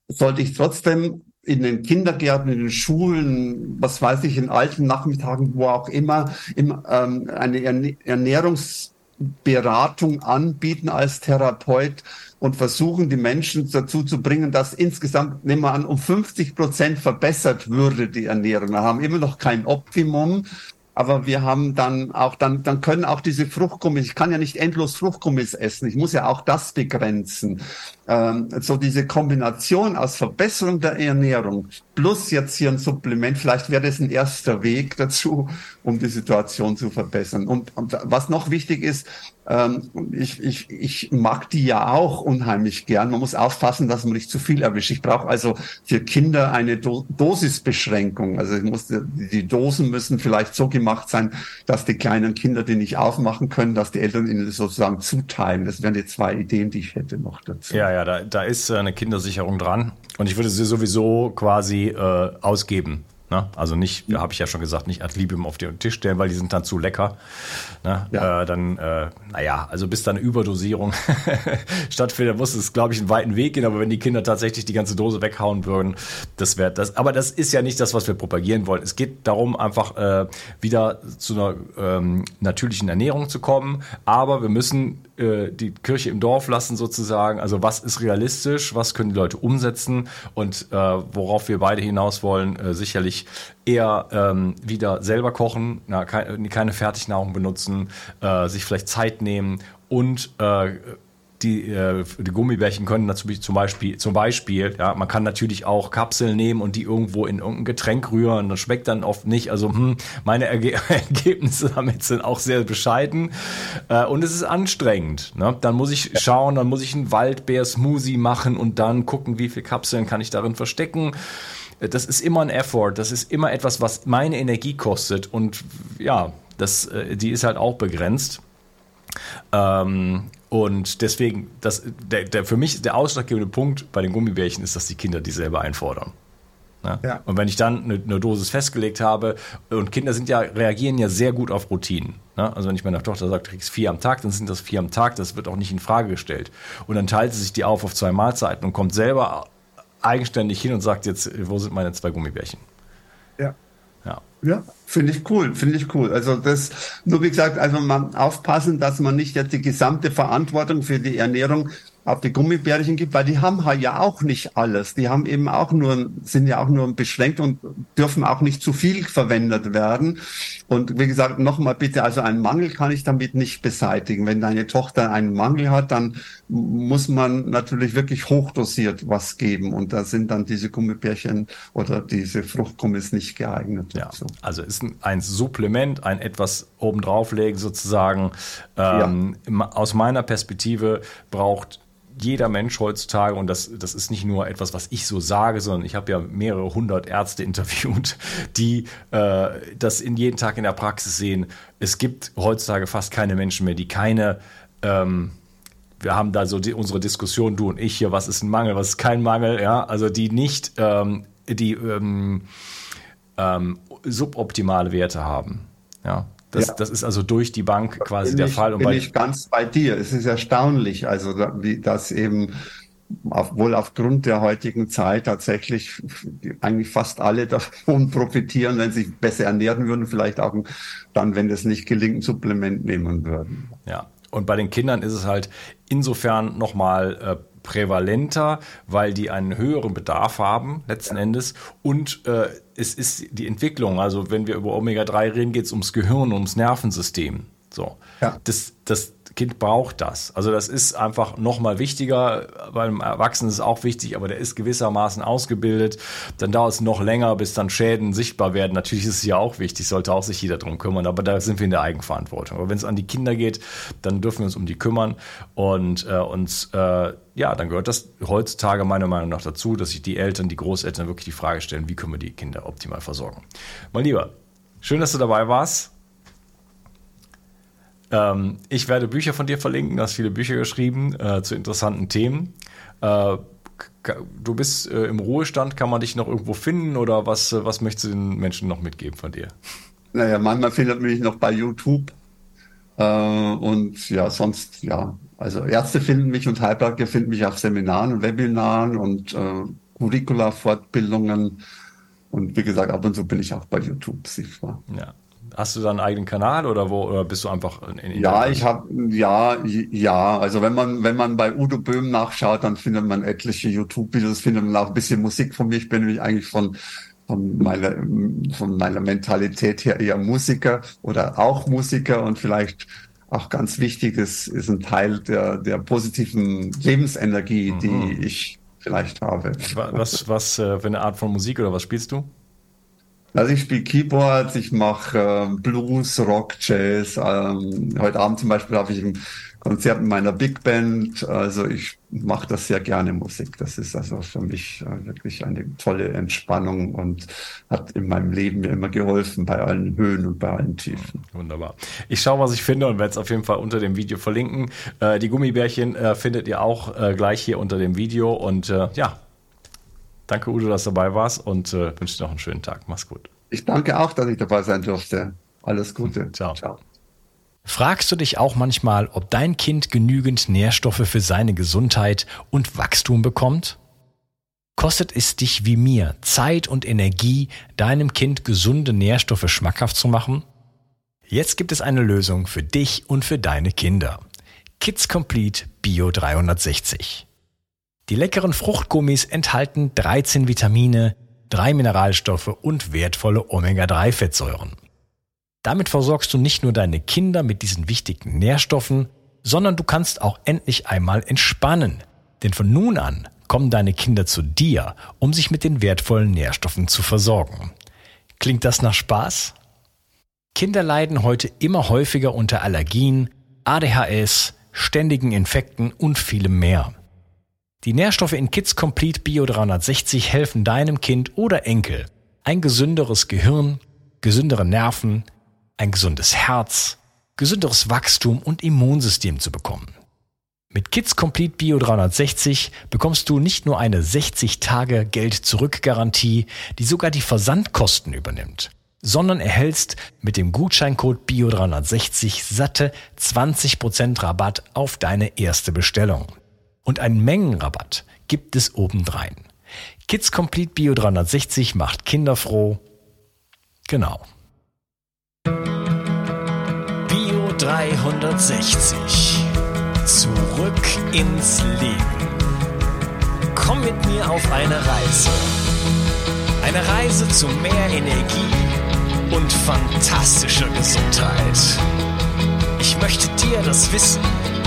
C: sollte ich trotzdem in den Kindergärten, in den Schulen, was weiß ich, in alten Nachmittagen, wo auch immer, im, ähm, eine Ernährungsberatung anbieten als Therapeut, und versuchen, die Menschen dazu zu bringen, dass insgesamt, nehmen wir an, um 50 Prozent verbessert würde die Ernährung. Wir haben immer noch kein Optimum, aber wir haben dann auch, dann, dann können auch diese Fruchtgummis, ich kann ja nicht endlos Fruchtgummis essen, ich muss ja auch das begrenzen. Ähm, so diese Kombination aus Verbesserung der Ernährung plus jetzt hier ein Supplement, vielleicht wäre das ein erster Weg dazu, um die Situation zu verbessern. Und, und was noch wichtig ist, ähm, ich, ich, ich mag die ja auch unheimlich gern. Man muss aufpassen, dass man nicht zu viel erwischt. Ich brauche also für Kinder eine Do Dosisbeschränkung. Also ich muss, die Dosen müssen vielleicht so gemacht sein, dass die kleinen Kinder die nicht aufmachen können, dass die Eltern ihnen sozusagen zuteilen. Das wären die zwei Ideen, die ich hätte noch dazu.
B: Ja, ja, da, da ist eine Kindersicherung dran. Und ich würde sie sowieso quasi äh, ausgeben. Ne? Also nicht, ja. habe ich ja schon gesagt, nicht ad libium auf den Tisch stellen, weil die sind dann zu lecker. Ne? Ja. Äh, dann, äh, naja, also bis dann eine Überdosierung (laughs) stattfindet, muss es, glaube ich, einen weiten Weg gehen. Aber wenn die Kinder tatsächlich die ganze Dose weghauen würden, das wäre das. Aber das ist ja nicht das, was wir propagieren wollen. Es geht darum, einfach äh, wieder zu einer ähm, natürlichen Ernährung zu kommen. Aber wir müssen äh, die Kirche im Dorf lassen sozusagen. Also was ist realistisch, was können die Leute umsetzen und äh, worauf wir beide hinaus wollen, äh, sicherlich eher ähm, wieder selber kochen, na, keine, keine Fertignahrung benutzen, äh, sich vielleicht Zeit nehmen und äh, die, äh, die Gummibärchen können natürlich zum Beispiel, zum Beispiel, ja, man kann natürlich auch Kapseln nehmen und die irgendwo in irgendein Getränk rühren. Das schmeckt dann oft nicht. Also hm, meine Erge (laughs) Ergebnisse damit sind auch sehr bescheiden. Äh, und es ist anstrengend. Ne? Dann muss ich schauen, dann muss ich einen Waldbeer-Smoothie machen und dann gucken, wie viele Kapseln kann ich darin verstecken. das ist immer ein Effort, das ist immer etwas, was meine Energie kostet und ja, das, äh, die ist halt auch begrenzt. Ähm, und deswegen, das, der, der, für mich der ausschlaggebende Punkt bei den Gummibärchen ist, dass die Kinder die selber einfordern. Ja? Ja. Und wenn ich dann eine, eine, Dosis festgelegt habe, und Kinder sind ja, reagieren ja sehr gut auf Routinen. Ne? Also wenn ich meiner Tochter sage, du kriegst vier am Tag, dann sind das vier am Tag, das wird auch nicht in Frage gestellt. Und dann teilt sie sich die auf auf zwei Mahlzeiten und kommt selber eigenständig hin und sagt jetzt, wo sind meine zwei Gummibärchen?
C: Ja. Ja. Ja, finde ich cool, finde ich cool. Also das, nur wie gesagt, also man aufpassen, dass man nicht jetzt die gesamte Verantwortung für die Ernährung auf die Gummibärchen gibt, weil die haben halt ja auch nicht alles. Die haben eben auch nur, sind ja auch nur beschränkt und dürfen auch nicht zu viel verwendet werden. Und wie gesagt, nochmal bitte, also einen Mangel kann ich damit nicht beseitigen. Wenn deine Tochter einen Mangel hat, dann muss man natürlich wirklich hochdosiert was geben. Und da sind dann diese Gummibärchen oder diese Fruchtgummis nicht geeignet.
B: Ja, dazu. also ist ein, ein Supplement, ein etwas obendrauflegen sozusagen. Ähm, ja. Aus meiner Perspektive braucht jeder Mensch heutzutage, und das, das ist nicht nur etwas, was ich so sage, sondern ich habe ja mehrere hundert Ärzte (laughs) interviewt, die äh, das in jeden Tag in der Praxis sehen. Es gibt heutzutage fast keine Menschen mehr, die keine ähm, wir haben da so die, unsere Diskussion, du und ich hier, was ist ein Mangel, was ist kein Mangel, ja, also die nicht ähm, die ähm, ähm, suboptimale Werte haben. Ja, das, ja. das ist also durch die Bank quasi
C: bin
B: der
C: ich,
B: Fall.
C: Und bin ich ganz bei dir. Es ist erstaunlich, also wie das eben auf, wohl aufgrund der heutigen Zeit tatsächlich eigentlich fast alle davon (laughs) profitieren, wenn sie sich besser ernähren würden, vielleicht auch dann, wenn es nicht gelingt, ein Supplement nehmen würden.
B: Ja, und bei den Kindern ist es halt insofern nochmal äh, prävalenter, weil die einen höheren Bedarf haben, letzten. Endes. Und äh, es ist die Entwicklung, also wenn wir über Omega-3 reden, geht es ums Gehirn, ums Nervensystem. So. Ja. Das, das, Kind braucht das. Also das ist einfach nochmal wichtiger. Beim Erwachsenen ist es auch wichtig, aber der ist gewissermaßen ausgebildet. Dann dauert es noch länger, bis dann Schäden sichtbar werden. Natürlich ist es ja auch wichtig, sollte auch sich jeder drum kümmern, aber da sind wir in der Eigenverantwortung. Aber wenn es an die Kinder geht, dann dürfen wir uns um die kümmern und äh, uns, äh, ja, dann gehört das heutzutage meiner Meinung nach dazu, dass sich die Eltern, die Großeltern wirklich die Frage stellen, wie können wir die Kinder optimal versorgen. Mein Lieber, schön, dass du dabei warst. Ähm, ich werde Bücher von dir verlinken, du hast viele Bücher geschrieben äh, zu interessanten Themen. Äh, du bist äh, im Ruhestand, kann man dich noch irgendwo finden oder was, äh, was möchtest du den Menschen noch mitgeben von dir?
C: Naja, manchmal findet mich noch bei YouTube. Äh, und ja, sonst, ja, also Ärzte finden mich und Heilpraktiker finden mich auf Seminaren und Webinaren und äh, Curricula-Fortbildungen. Und wie gesagt, ab und zu bin ich auch bei YouTube sichtbar.
B: Ja. Hast du da einen eigenen Kanal oder wo oder bist du einfach in,
C: in Ja, ich habe ja ja, also wenn man wenn man bei Udo Böhm nachschaut, dann findet man etliche YouTube Videos, findet man auch ein bisschen Musik von mir. Ich bin nämlich eigentlich von von meiner von meiner Mentalität her eher Musiker oder auch Musiker und vielleicht auch ganz wichtig ist ist ein Teil der der positiven Lebensenergie, mhm. die ich vielleicht habe.
B: Was was äh, für eine Art von Musik oder was spielst du?
C: Also ich spiele Keyboard, ich mache äh, Blues, Rock, Jazz. Ähm, heute Abend zum Beispiel habe ich ein Konzert mit meiner Big Band. Also ich mache das sehr gerne Musik. Das ist also für mich äh, wirklich eine tolle Entspannung und hat in meinem Leben mir immer geholfen bei allen Höhen und bei allen Tiefen.
B: Wunderbar. Ich schaue, was ich finde und werde es auf jeden Fall unter dem Video verlinken. Äh, die Gummibärchen äh, findet ihr auch äh, gleich hier unter dem Video und äh, ja, Danke, Udo, dass du dabei warst und äh, wünsche dir noch einen schönen Tag. Mach's gut.
C: Ich danke auch, dass ich dabei sein durfte. Alles Gute. (laughs)
B: Ciao. Ciao. Fragst du dich auch manchmal, ob dein Kind genügend Nährstoffe für seine Gesundheit und Wachstum bekommt? Kostet es dich wie mir Zeit und Energie, deinem Kind gesunde Nährstoffe schmackhaft zu machen? Jetzt gibt es eine Lösung für dich und für deine Kinder. Kids Complete Bio 360. Die leckeren Fruchtgummis enthalten 13 Vitamine, drei Mineralstoffe und wertvolle Omega-3-Fettsäuren. Damit versorgst du nicht nur deine Kinder mit diesen wichtigen Nährstoffen, sondern du kannst auch endlich einmal entspannen. Denn von nun an kommen deine Kinder zu dir, um sich mit den wertvollen Nährstoffen zu versorgen. Klingt das nach Spaß? Kinder leiden heute immer häufiger unter Allergien, ADHS, ständigen Infekten und vielem mehr. Die Nährstoffe in Kids Complete Bio 360 helfen deinem Kind oder Enkel, ein gesünderes Gehirn, gesündere Nerven, ein gesundes Herz, gesünderes Wachstum und Immunsystem zu bekommen. Mit Kids Complete Bio 360 bekommst du nicht nur eine 60 Tage Geld zurück Garantie, die sogar die Versandkosten übernimmt, sondern erhältst mit dem Gutscheincode Bio 360 satte 20% Rabatt auf deine erste Bestellung. Und einen Mengenrabatt gibt es obendrein. Kids Complete Bio 360 macht Kinder froh. Genau.
A: Bio 360. Zurück ins Leben. Komm mit mir auf eine Reise. Eine Reise zu mehr Energie und fantastischer Gesundheit. Ich möchte dir das Wissen